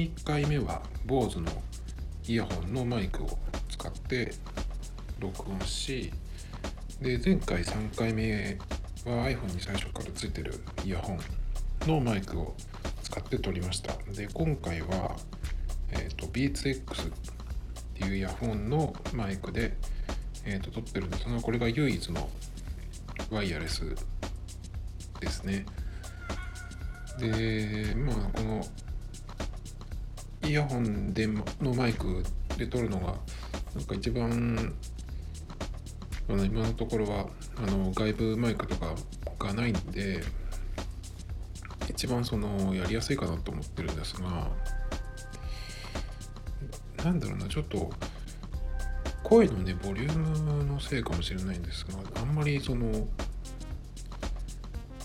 1回目は BOSE のイヤホンのマイクを使って録音しで前回3回目は iPhone に最初からついてるイヤホンのマイクを使って撮りました。で今回は、えーと、BeatsX っていうイヤホンのマイクで、えーと、撮ってるんですがこれが唯一のワイヤレスですね。でまあこのイヤホンでのマイクで撮るのがなんか一番まあ、今のところはあの外部マイクとかがないんで一番そのやりやすいかなと思ってるんですがなんだろうなちょっと声のねボリュームのせいかもしれないんですがあんまりその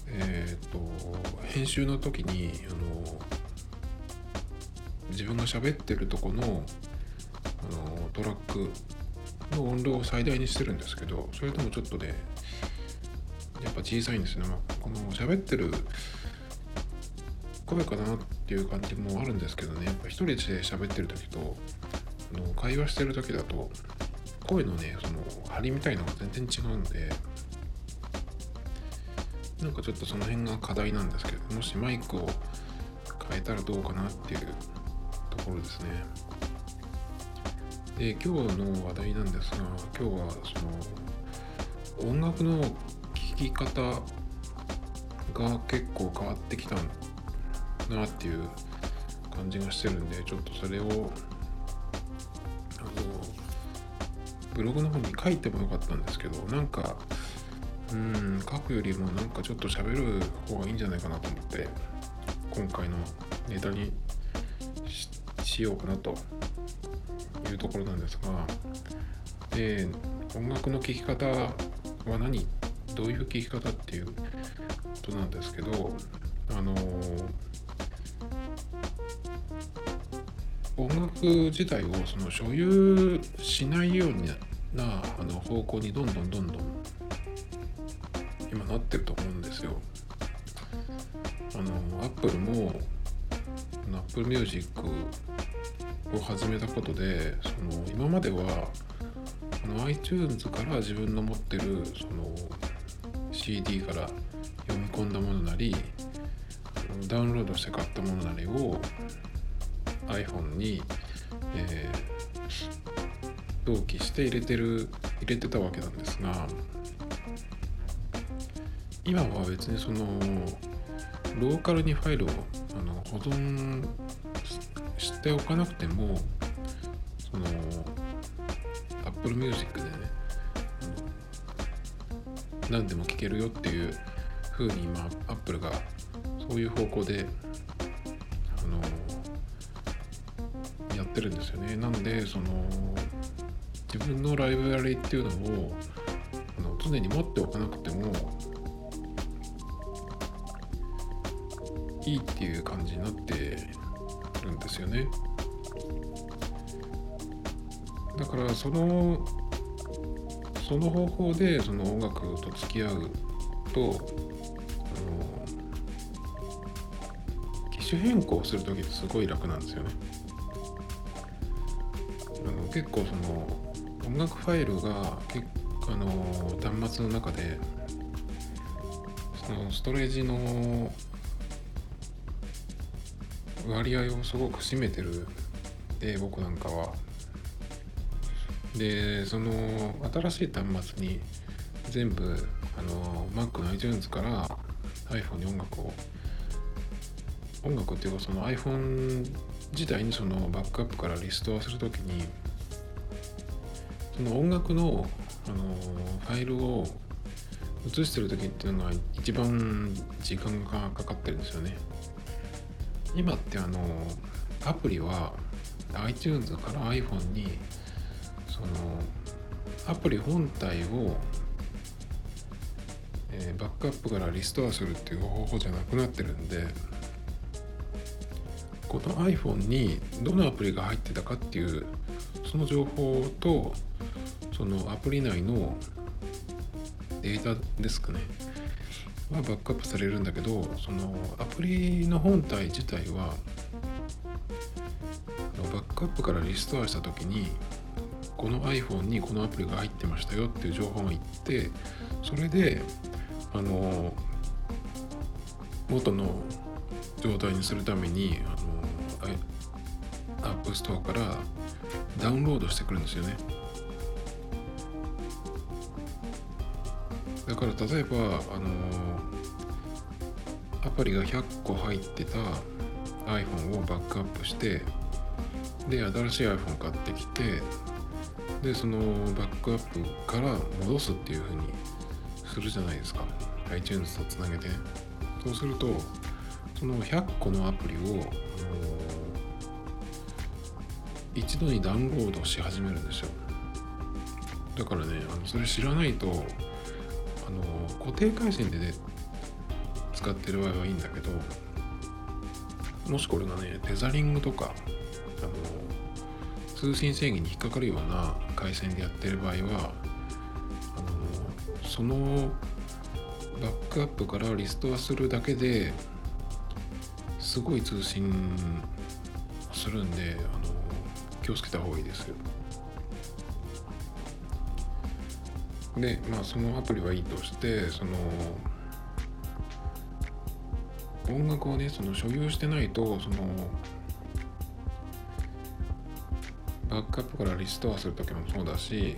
えっ、ー、と編集の時にあの自分が喋ってるとこのあのトラックの音量を最大にしてるんですけどそれともちょっとねやっぱ小さいんですね、まあ、この喋ってる声かなっていう感じもあるんですけどね。やっぱ一人で喋ってる時とあの会話してる時だと声のねその張りみたいのが全然違うんでなんかちょっとその辺が課題なんですけどもしマイクを変えたらどうかなっていうところですね。で今日の話題なんですが今日はその音楽の聴き方が結構変わってきたなっていう感じがしてるんでちょっとそれをあのブログの方に書いてもよかったんですけどなんかうん書くよりもなんかちょっと喋る方がいいんじゃないかなと思って今回のネタにしようかなというところなんですがで音楽の聴き方は何？どういう聴き方っていうことなんですけどあの音楽自体をその所有しないようなあの方向にどんどんどんどん今なってると思うんですよ。あのアップルも Apple Music を始めたことでその今まではあの iTunes から自分の持ってるその CD から読み込んだものなりダウンロードして買ったものなりを iPhone に、えー、同期して入れてる入れてたわけなんですが今は別にそのローカルにファイルをあの保存しておかなくてもその Apple Music でね何でも聴けるよっていう風に今 Apple がそういう方向であのやってるんですよね。なのでその自分のライブラリっていうのをあの常に持っておかなくてもいいっていう感じになってるんですよね。だからそのその方法でその音楽と付き合うとあの機種変更する時ってすごい楽なんですよね。あの結構その音楽ファイルが結あの端末の中でそのストレージの割合をすごく占めてるで僕なんかはでその新しい端末に全部あの Mac の iTunes から iPhone に音楽を音楽っていうかその iPhone 自体にそのバックアップからリストをするときにその音楽のあのファイルを移してる時っていうのが一番時間がかかってるんですよね。今ってあのアプリは iTunes から iPhone にそのアプリ本体を、えー、バックアップからリストアするっていう方法じゃなくなってるんでこの iPhone にどのアプリが入ってたかっていうその情報とそのアプリ内のデータですかね。はバックアップされるんだけどそのアプリの本体自体はバックアップからリストアした時にこの iPhone にこのアプリが入ってましたよっていう情報がいってそれであの元の状態にするためにあの App Store からダウンロードしてくるんですよね。だから例えばあのアプリが100個入ってた iPhone をバックアップしてで新しい iPhone 買ってきてでそのバックアップから戻すっていう風にするじゃないですか。iTunes とつなげて。そうするとその100個のアプリを、あの一度にダウンロードし始めるんですよ。だからねあのそれ知らないとあの固定回線でね使ってる場合はいいんだけどもしこれがねテザリングとかあの通信制限に引っかかるような回線でやってる場合はあのそのバックアップからリストアするだけですごい通信するんであの気をつけた方がいいですよ。でまあそのアプリはいいとしてその音楽をねその所有してないとそのバックアップからリストアする時もそうだし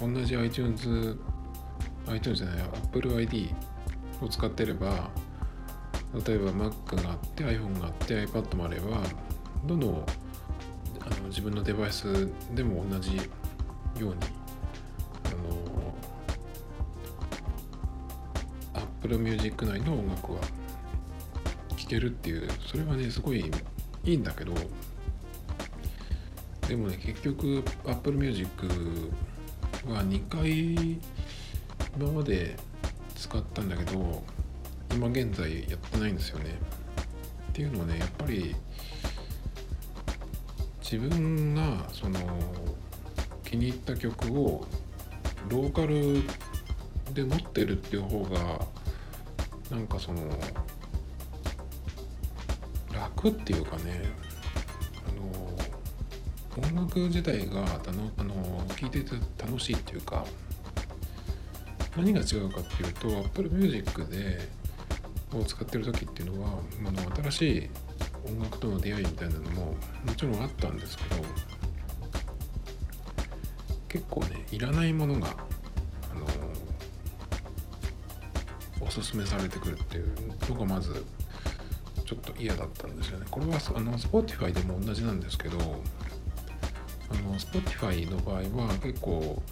同じ iTunes iTunes じゃない Apple ID を使ってれば例えば Mac があって iPhone があって iPad もあればどのあの自分のデバイスでも同じように Apple Music 内の音楽は聴けるっていうそれはねすごいいいんだけどでもね結局 Apple Music は2回今まで使ったんだけど今現在やってないんですよね。っていうのはねやっぱり自分がその気に入った曲をローカルで持ってるっていう方がなんかその楽っていうかねあの音楽自体があのあの聴いてて楽しいっていうか何が違うかっていうと Apple Music でを使ってる時っていうのはあの新しい音楽との出会いみたいなのももちろんあったんですけど結構ねいらないものがおすすめされてくるっていう。のがまずちょっと嫌だったんですよね。これはあの Spotify でも同じなんですけどあの Spotify の場合は結構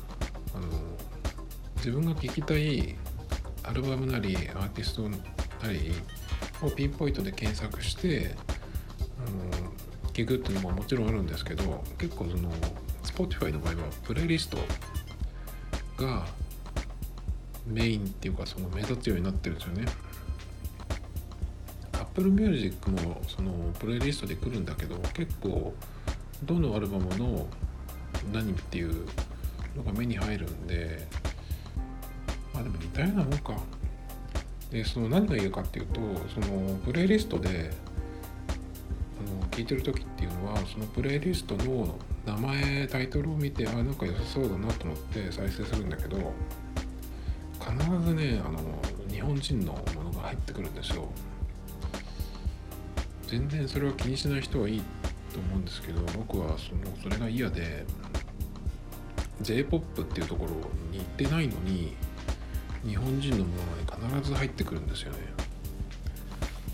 あの自分が聴きたいアルバムなりアーティストなりをピンポイントで検索してあの聞くっていうのももちろんあるんですけど結構その Spotify の場合はプレイリストがメインっていうかその目立つようになってるんですよね。Apple Music もそのプレイリストで来るんだけど結構どのアルバムの何っていうのが目に入るんでまあでも似たようなもんか。でその何が言うかっていうとそのプレイリストであの聞いてる時っていうのはそのプレイリストの名前タイトルを見てあなんか良さそうだなと思って再生するんだけど必ずねあの日本人のものが入ってくるんですよ。全然それは気にしない人はいいと思うんですけど僕はそのそれが嫌で J-POP っていうところに行ってないのに日本人のものがね必ず入ってくるんですよね。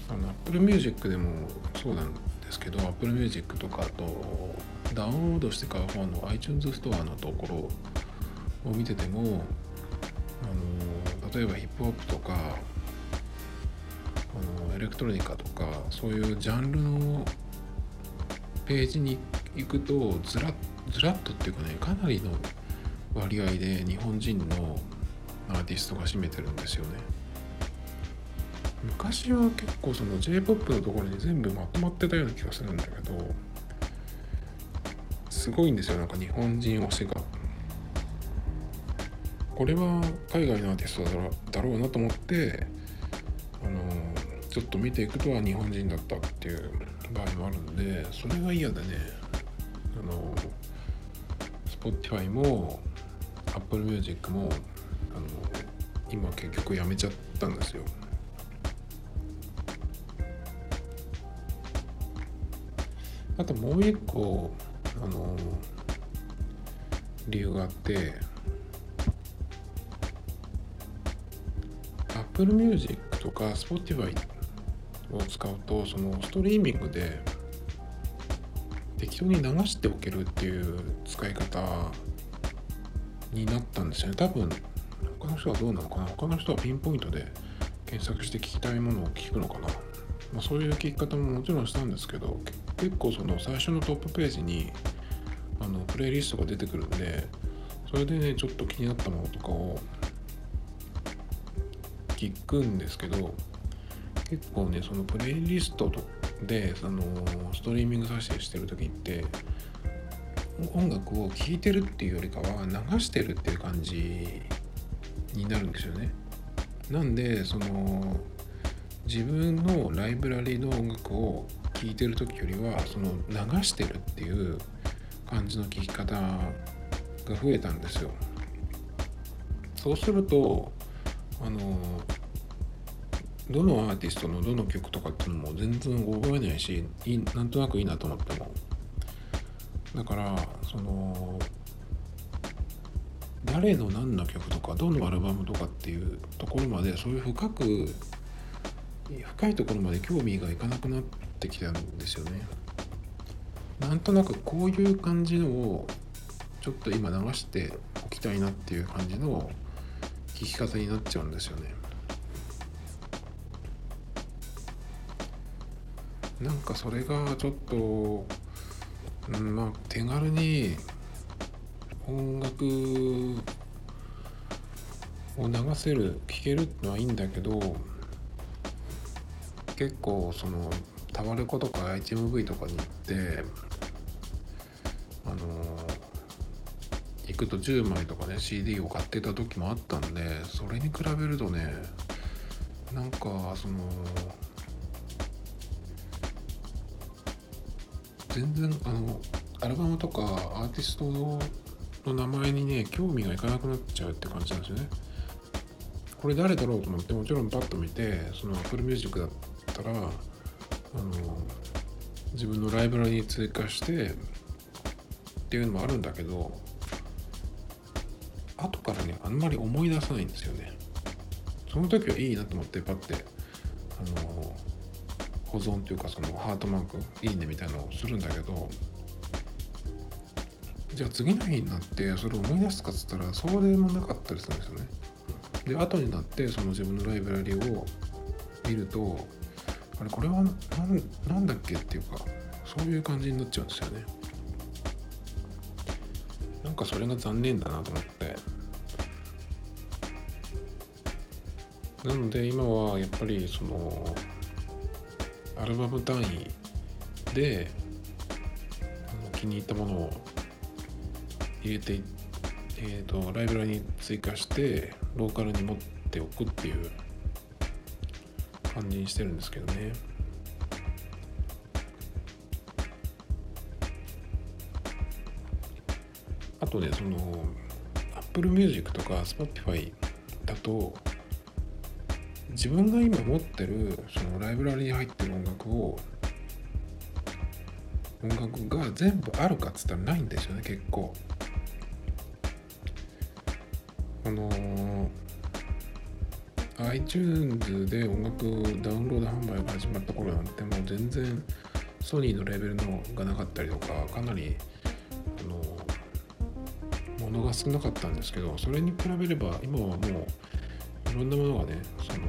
あの Apple Music でもそうなんですけど Apple Music とかあとダウンロードして買う方の iTunes ストアのところを見ててもあの例えばヒップホップとかあのエレクトロニカとかそういうジャンルのページに行くとずらずらっとっていうかねかなりの割合で日本人のアーティストが占めてるんですよね。昔は結構その J-POP のところに全部まとまってたような気がするんだけどすごいんですよ。なんか日本人推しがこれは海外のアーティストだろだろうなと思ってあのちょっと見ていくとは日本人だったっていう場合もあるんでそれが嫌でね。あの Spotify も Apple Music もあの今結局やめちゃったんですよ。あともう一個あの理由があって Apple Music とか Spotify を使うとそのストリーミングで適当に流しておけるっていう使い方になったんですよね。多分他の人はどうなのかな？他の人はピンポイントで検索して聞きたいものを聞くのかな、まあ、そういう聞き方ももちろんしたんですけど結構その最初のトップページにあのプレイリストが出てくるんでそれでねちょっと気になったものとかを聞くんですけど結構ねそのプレイリストであのストリーミング再生してる時って音楽を聴いてるっていうよりかは流してるっていう感じになるんですよね。なんでその自分のライブラリの音楽を聴いてる時よりはその流してるっていう感じの聴き方が増えたんですよ。そうするとあのどのアーティストのどの曲とかっていうのも全然覚えないしいなんとなくいいなと思っても。だからその誰の何の曲とかどのアルバムとかっていうところまでそういう深く深いところまで興味がいかなくなってきたんですよね。なんとなくこういう感じのをちょっと今流しておきたいなっていう感じの聞き方になっちゃうんですよね。なんかそれがちょっと、うん、まあ手軽に音楽を流せる聴けるってのはいいんだけど結構そのタワレコとか HMV とかに行ってあのくと10枚とかね CD を買ってた時もあったんでそれに比べるとねなんかその全然あのアルバムとかアーティストの名前にね興味がいかなくなっちゃうって感じなんですよね。これ誰だろうと思ってもちろんパッと見てその Apple Music だったらあの自分のライブラリに追加してっていうのもあるんだけど後からねあんまり思い出さないんですよね。その時はいいなと思ってパッてあの保存というかそのハートマークいいねみたいなのをするんだけどじゃあ次の日になってそれを思い出すかっつったらそうでもなかったりするんですよね。で後になってその自分のライブラリを見るとあれこれは何だっけっていうかそういう感じになっちゃうんですよね。なんかそれが残念だなと思って。なので今はやっぱりそのアルバム単位で気に入ったものを入れて、えーと、ライブラリに追加してローカルに持っておくっていう感じにしてるんですけどね。あとねその Apple Music とか Spotify だと自分が今持ってるそのライブラリに入ってる音楽を音楽が全部あるかっつったらないんですよね結構。あのー、iTunes で音楽ダウンロード販売が始まった頃なんてもう全然ソニーのレベルのがなかったりとかかなりあの、ものが少なかったんですけどそれに比べれば今はもういろんなものがねその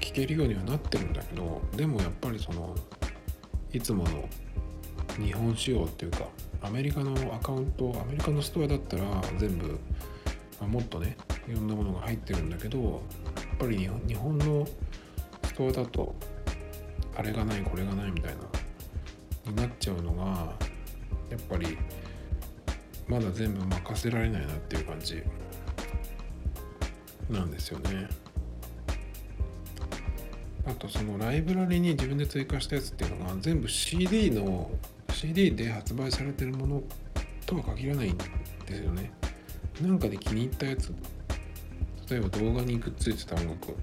聞けるようにはなってるんだけどでもやっぱりそのいつもの日本仕様っていうかアメリカのアカウントアメリカのストアだったら全部、まあ、もっとねいろんなものが入ってるんだけどやっぱり日本のストアだとあれがないこれがないみたいなになっちゃうのがやっぱりまだ全部任せられないなっていう感じ。なんですよね。あとそのライブラリに自分で追加したやつっていうのが全部 CD の CD で発売されてるものとは限らないんですよね。なんかで気に入ったやつ例えば動画にくっついてた音楽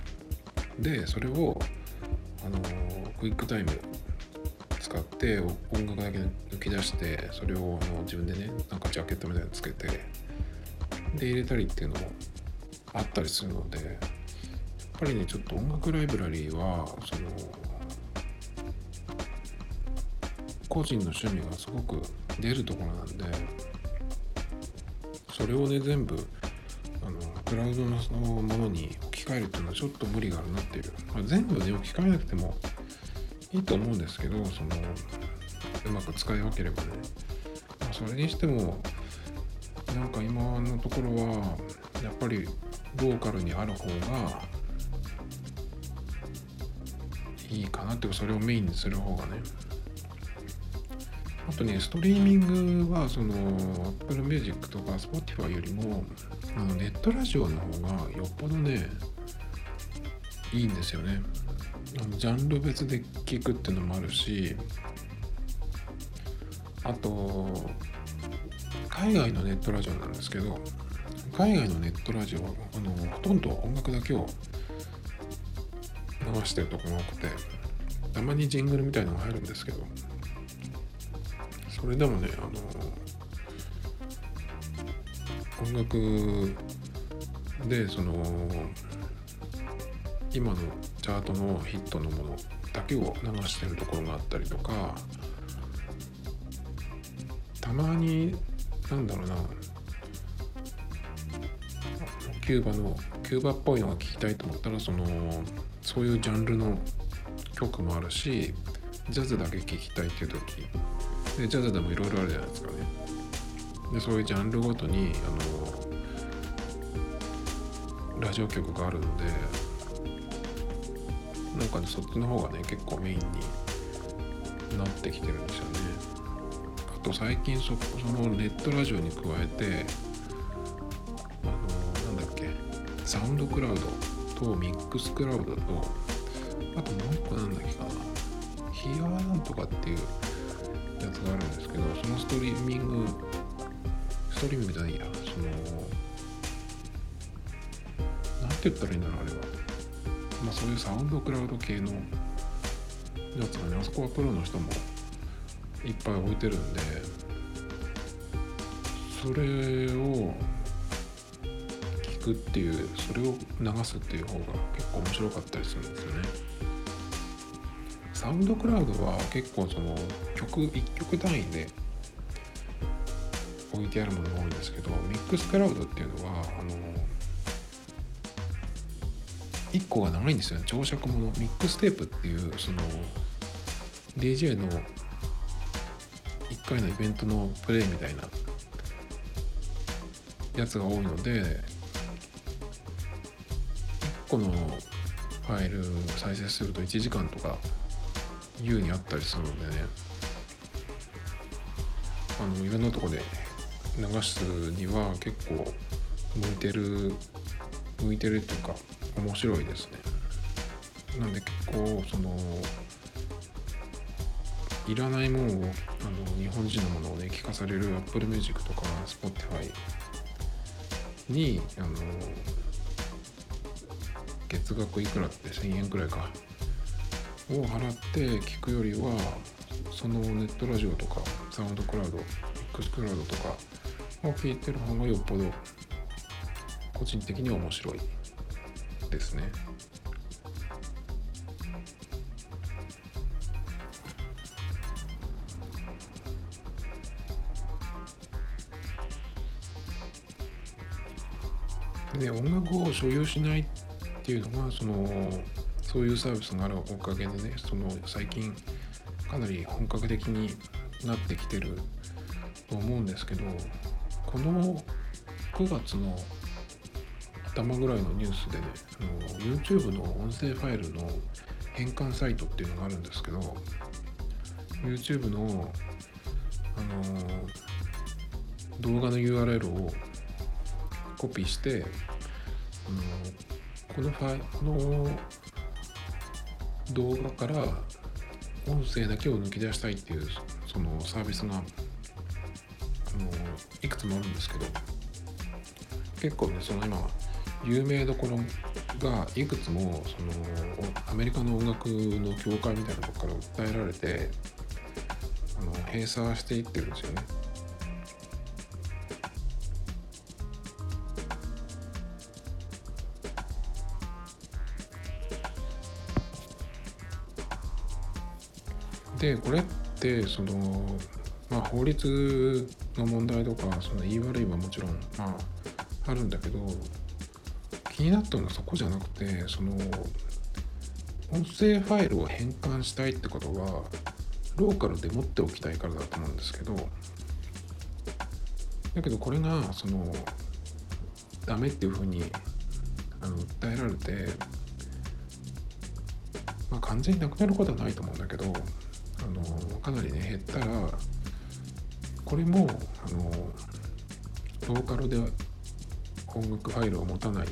でそれをあのクイックタイム使って音楽だけ抜き出してそれをあの自分でねなんかジャケットみたいなのつけてで入れたりっていうのもあったりするのでやっぱりねちょっと音楽ライブラリーはその個人の趣味がすごく出るところなんでそれをね全部あのクラウドのものに置き換えるっていうのはちょっと無理があるなっていう、まあ、全部ね置き換えなくてもいいと思うんですけどそのうまく使い分ければね、まあ、それにしてもなんか今のところはやっぱりローカルにある方がいいかなっていうかそれをメインにする方がね。あとねストリーミングはその Apple Music とか Spotify よりもあのネットラジオの方がよっぽどねいいんですよね。ジャンル別で聞くっていうのもあるしあと海外のネットラジオなんですけど海外のネットラジオはあのほとんど音楽だけを流してるとこが多くてたまにジングルみたいのが入るんですけどそれでもねあの音楽でその今のチャートのヒットのものだけを流してるところがあったりとかたまになんだろうなキューバのキューバっぽいのが聴きたいと思ったらそのそういうジャンルの曲もあるしジャズだけ聴きたいっていう時。でジャズでもいろいろあるじゃないですかね。でそういうジャンルごとにあのラジオ局があるのでなんかねそっちの方がね結構メインになってきてるんですよね。あと最近そそのネットラジオに加えてサウンドクラウドとミックスクラウドとあともう一個なんだっけかな。ヒアなんとかっていうやつがあるんですけどそのストリーミングストリーミングじゃないや。そのなんて言ったらいいんだろうあれは。まあそういうサウンドクラウド系のやつがねあそこはプロの人もいっぱい置いてるんでそれをくっていうそれを流すっていう方が結構面白かったりするんですよね。サウンドクラウドは結構その曲1曲単位で置いてあるものが多いんですけどミックスクラウドっていうのはあの1個が長いんですよね。長尺もの。ミックステープっていうその DJ の1回のイベントのプレイみたいなやつが多いので個のファイルを再生すると1時間とか優にあったりするのでね。あのいろんなとこで流すには結構向いてる向いてるっていうか面白いですね。なんで結構そのいらないものをあの日本人のものをね聞かされる Apple Music とか Spotify にあの月額いくらって1000円くらいかを払って聞くよりはそのネットラジオとかサウンドクラウドミックラウドとかを聞いてる方がよっぽど個人的に面白いですね。で音楽を所有しないっていうのがそのそういうサービスがあるおかげでねその最近かなり本格的になってきてると思うんですけどこの9月の頭ぐらいのニュースでねあの YouTube の音声ファイルの変換サイトっていうのがあるんですけど YouTube のあの動画の URL をコピーしてあのこのファこの動画から音声だけを抜き出したいっていうそのサービスがあのいくつもあるんですけど結構ねその今有名どころがいくつもそのアメリカの音楽の協会みたいなとこから訴えられてあの閉鎖していってるんですよね。でこれってその、まあ、法律の問題とかその言い悪いはもちろん、まあ、あるんだけど気になったのはそこじゃなくてその音声ファイルを変換したいってことはローカルで持っておきたいからだと思うんですけどだけどこれがそのダメっていうふうにあの訴えられて、まあ、完全になくなることはないと思うんだけどあのかなりね減ったらこれもあのローカルで音楽ファイルを持たないっ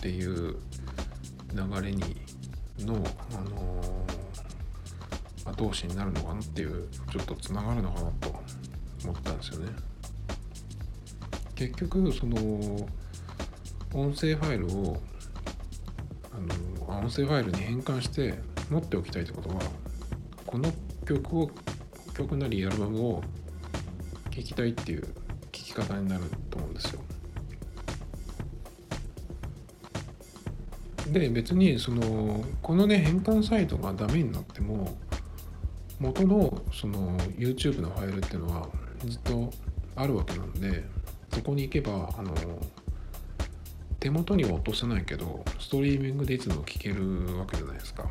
ていう流れにの、あの後押しになるのかなっていうちょっとつながるのかなと思ったんですよね。結局その音声ファイルをあの音声ファイルに変換して持っておきたいってことはこの曲を曲なりアルバムを聴きたいっていう聴き方になると思うんですよ。で別にそのこのね変換サイトがダメになっても元のその YouTube のファイルっていうのはずっとあるわけなんでそこに行けばあの手元には落とせないけどストリーミングでいつも聴けるわけじゃないですか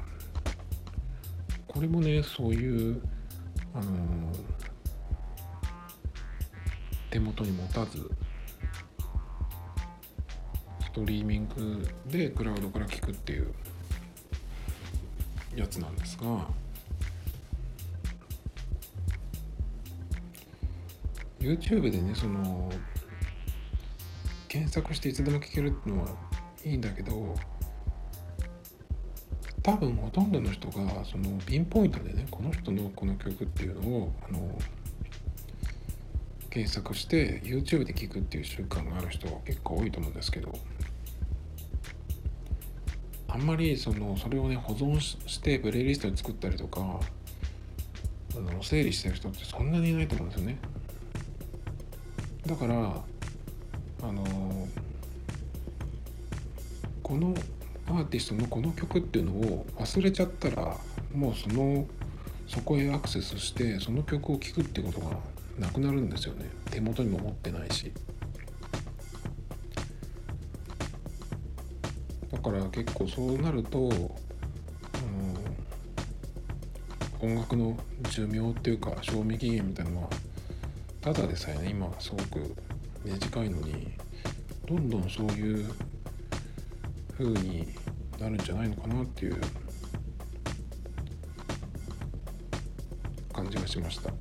これもねそういうあの手元に持たずストリーミングでクラウドから聞くっていうやつなんですが YouTube でねその検索していつでも聴けるっていうのはいいんだけど多分ほとんどの人がそのピンポイントでねこの人のこの曲っていうのをあの検索して YouTube で聴くっていう習慣がある人は結構多いと思うんですけどあんまりそのそれをね保存してプレイリストに作ったりとかあの整理してる人ってそんなにいないと思うんですよね。だからあのこのアーティストのこの曲っていうのを忘れちゃったらもうそのそこへアクセスしてその曲を聴くってことがなくなるんですよね。手元にも持ってないし。だから結構そうなると、うん、音楽の寿命っていうか賞味期限みたいなのはただでさえね今すごく短いのにどんどんそういう風になるんじゃないのかなっていう感じがしました。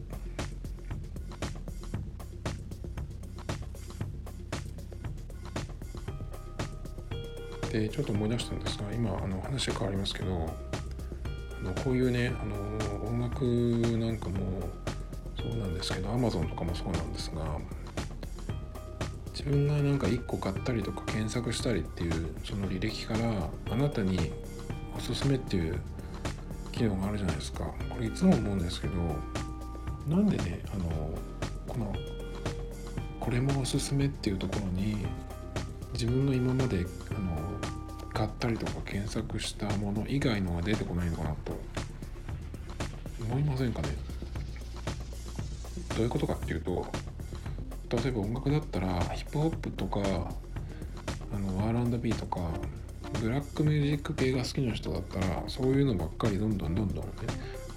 でちょっと思い出したんですが今あの話が変わりますけどあのこういうねあの音楽なんかもそうなんですけど Amazon とかもそうなんですが分がなんか1個買ったりとか検索したりっていうその履歴からあなたにおすすめっていう機能があるじゃないですか。これいつも思うんですけどなんでねあのこのこれもおすすめっていうところに自分の今まであの買ったりとか検索したもの以外のが出てこないのかなと思いませんかね？どういうことかっていうと例えば音楽だったらヒップホップとかあの R&B とかブラックミュージック系が好きな人だったらそういうのばっかりどんどんどんどんね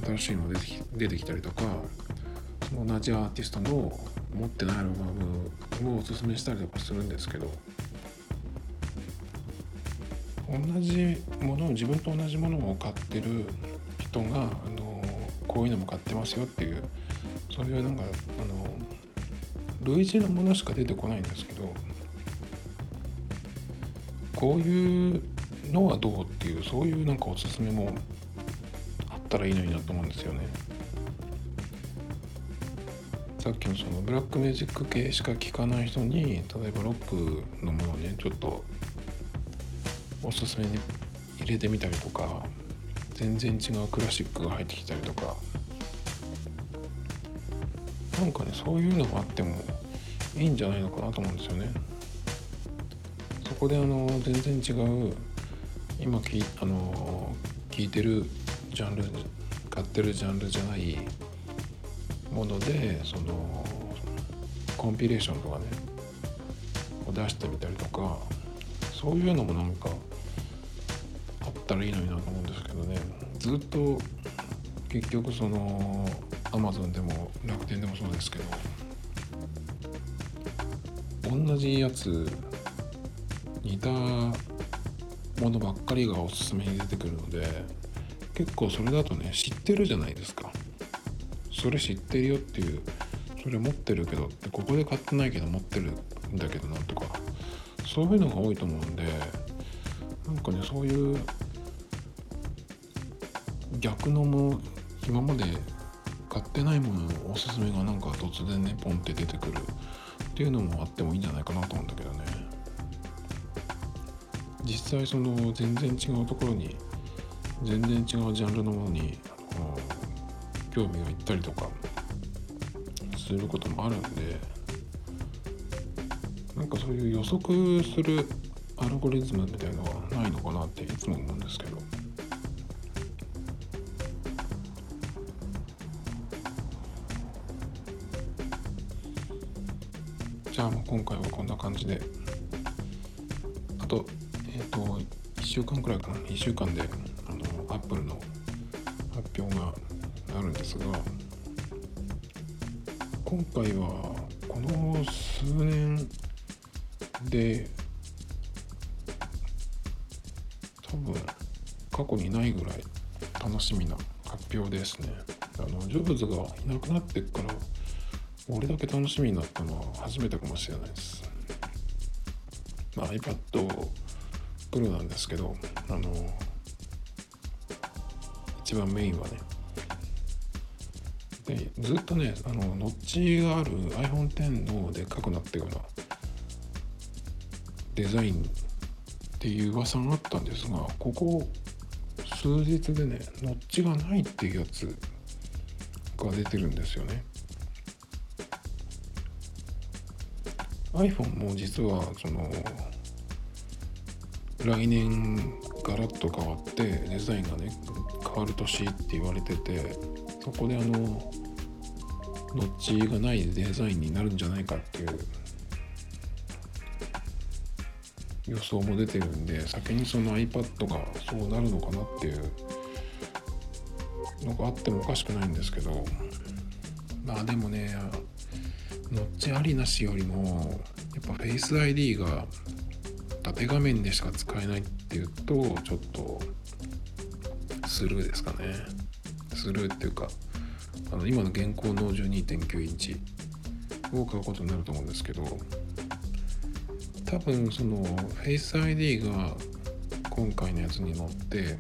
新しいの出てき出てきたりとか同じアーティストの持ってないアルバムをおすすめしたりとかするんですけど同じものを自分と同じものを買ってる人があのこういうのも買ってますよっていうそういうなんかあの類似のものしか出てこないんですけどこういうのはどうっていうそういうなんかおすすめもあったらいいのになと思うんですよね。さっきのそのブラックメジック系しか聞かない人に例えばロックのものをねちょっとおすすめに入れてみたりとか全然違うクラシックが入ってきたりとかなんかねそういうのがあってもいいんじゃないのかなと思うんですよね。そこであの全然違う今きあの聞いてるジャンル買ってるジャンルじゃないものでそのコンピレーションとかねを出してみたりとかそういうのもなんかあったらいいのになと思うんですけどねずっと結局そのアマゾンでも楽天でもそうですけど同じやつ似たものばっかりがおすすめに出てくるので結構それだとね知ってるじゃないですか。それ知ってるよっていうそれ持ってるけどってここで買ってないけど持ってるんだけどなとかそういうのが多いと思うんでなんかねそういう逆のも今まで買ってないもののおすすめがなんか突然ねポンって出てくるっていうのもあってもいいんじゃないかなと思うんだけどね。実際その全然違うところに全然違うジャンルのものに興味がいったりとかすることもあるんでなんかそういう予測するアルゴリズムみたいのはないのかなっていつも思うんですけど。今回はこんな感じで。あとえっ、ー、と1週間くらいかな。1週間であのアップルの発表があるんですが今回はこの数年で多分過去にないぐらい楽しみな発表ですね。あのジョブズがいなくなってから俺だけ楽しみになったのは初めてかもしれないです、まあ、iPad Pro なんですけどあの一番メインはねでずっとねあのノッチがある iPhone X のでっかくなってるようなデザインっていう噂があったんですがここ数日でねノッチがないっていうやつが出てるんですよね。iPhone も実はその来年ガラッと変わってデザインがね変わる年って言われててそこであのノッチがないデザインになるんじゃないかっていう予想も出てるんで先にその iPad がそうなるのかなっていうのがあってもおかしくないんですけどまあでもねノッチありなしよりもやっぱ Face ID が縦画面でしか使えないっていうとちょっとスルーですかね。スルーっていうかあの今の現行の12.9インチを買うことになると思うんですけど多分その Face ID が今回のやつに乗って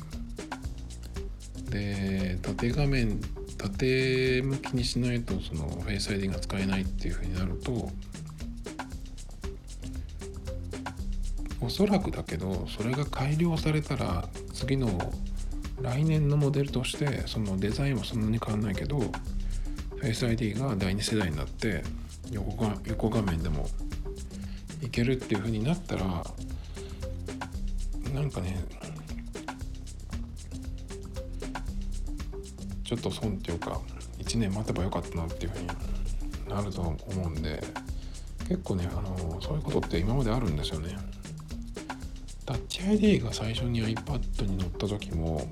で縦画面縦向きにしないとその Face ID が使えないっていう風になるとおそらくだけどそれが改良されたら次の来年のモデルとしてそのデザインはそんなに変わんないけど Face ID が第2世代になって横が横画面でもいけるっていう風になったらなんかねちょっと損っていうか1年待てばよかったなっていう風になると思うんで結構ねあのそういうことって今まであるんですよね。タッチ ID が最初に iPad に乗った時も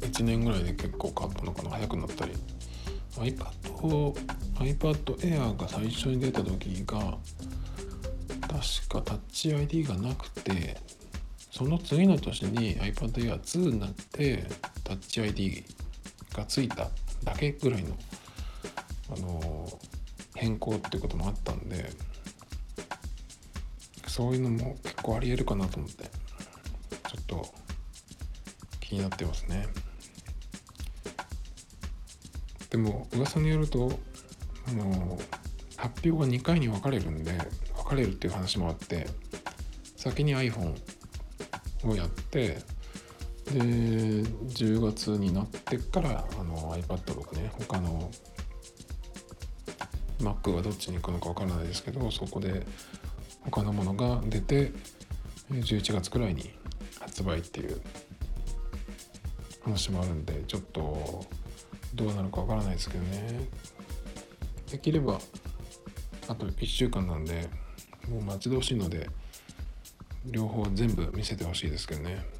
1年ぐらいで結構変わったのかな早くなったり iPad iPad Air が最初に出た時が確かタッチ ID がなくてその次の年に iPad Air 2になってタッチ ID がついただけぐらいの、あの変更っていうこともあったんでそういうのも結構ありえるかなと思ってちょっと気になってますね。でも噂によるとあの発表が2回に分かれるんで分かれるっていう話もあって先に iPhone をやってで10月になってからあの iPad とかね他の Mac はどっちに行くのか分からないですけどそこで他のものが出て11月くらいに発売っていう話もあるんでちょっとどうなるか分からないですけどね。できればあと1週間なんでもう待ち遠しいので両方全部見せてほしいですけどね。